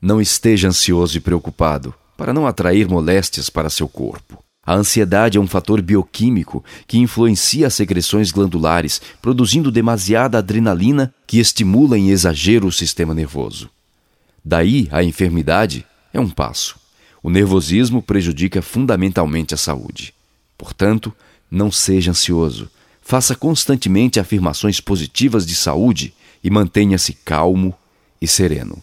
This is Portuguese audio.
Não esteja ansioso e preocupado, para não atrair moléstias para seu corpo. A ansiedade é um fator bioquímico que influencia as secreções glandulares, produzindo demasiada adrenalina que estimula em exagero o sistema nervoso. Daí a enfermidade é um passo. O nervosismo prejudica fundamentalmente a saúde. Portanto, não seja ansioso. Faça constantemente afirmações positivas de saúde e mantenha-se calmo e sereno.